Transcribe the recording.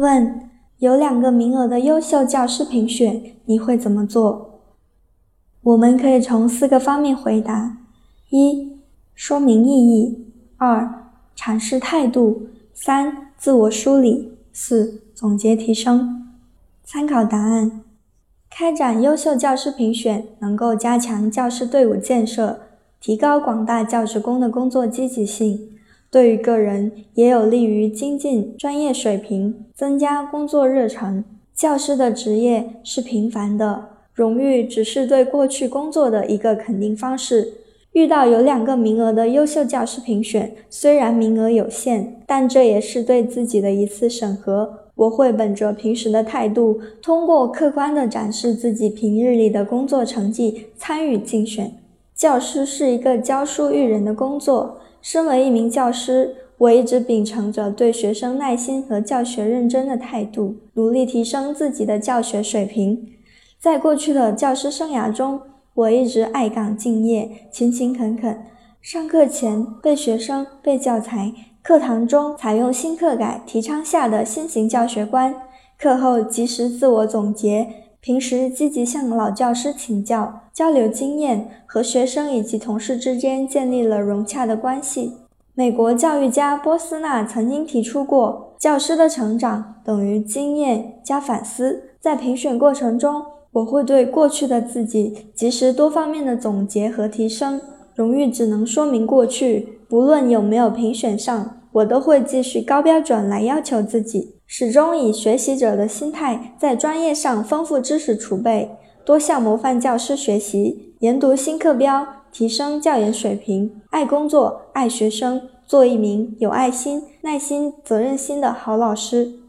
问：有两个名额的优秀教师评选，你会怎么做？我们可以从四个方面回答：一、说明意义；二、阐释态度；三、自我梳理；四、总结提升。参考答案：开展优秀教师评选，能够加强教师队伍建设，提高广大教职工的工作积极性。对于个人也有利于精进专业水平，增加工作热忱。教师的职业是平凡的，荣誉只是对过去工作的一个肯定方式。遇到有两个名额的优秀教师评选，虽然名额有限，但这也是对自己的一次审核。我会本着平时的态度，通过客观的展示自己平日里的工作成绩，参与竞选。教师是一个教书育人的工作。身为一名教师，我一直秉承着对学生耐心和教学认真的态度，努力提升自己的教学水平。在过去的教师生涯中，我一直爱岗敬业、勤勤恳恳。上课前背学生、背教材，课堂中采用新课改提倡下的新型教学观，课后及时自我总结。平时积极向老教师请教、交流经验，和学生以及同事之间建立了融洽的关系。美国教育家波斯纳曾经提出过，教师的成长等于经验加反思。在评选过程中，我会对过去的自己及时多方面的总结和提升。荣誉只能说明过去，不论有没有评选上，我都会继续高标准来要求自己。始终以学习者的心态，在专业上丰富知识储备，多向模范教师学习，研读新课标，提升教研水平，爱工作，爱学生，做一名有爱心、耐心、责任心的好老师。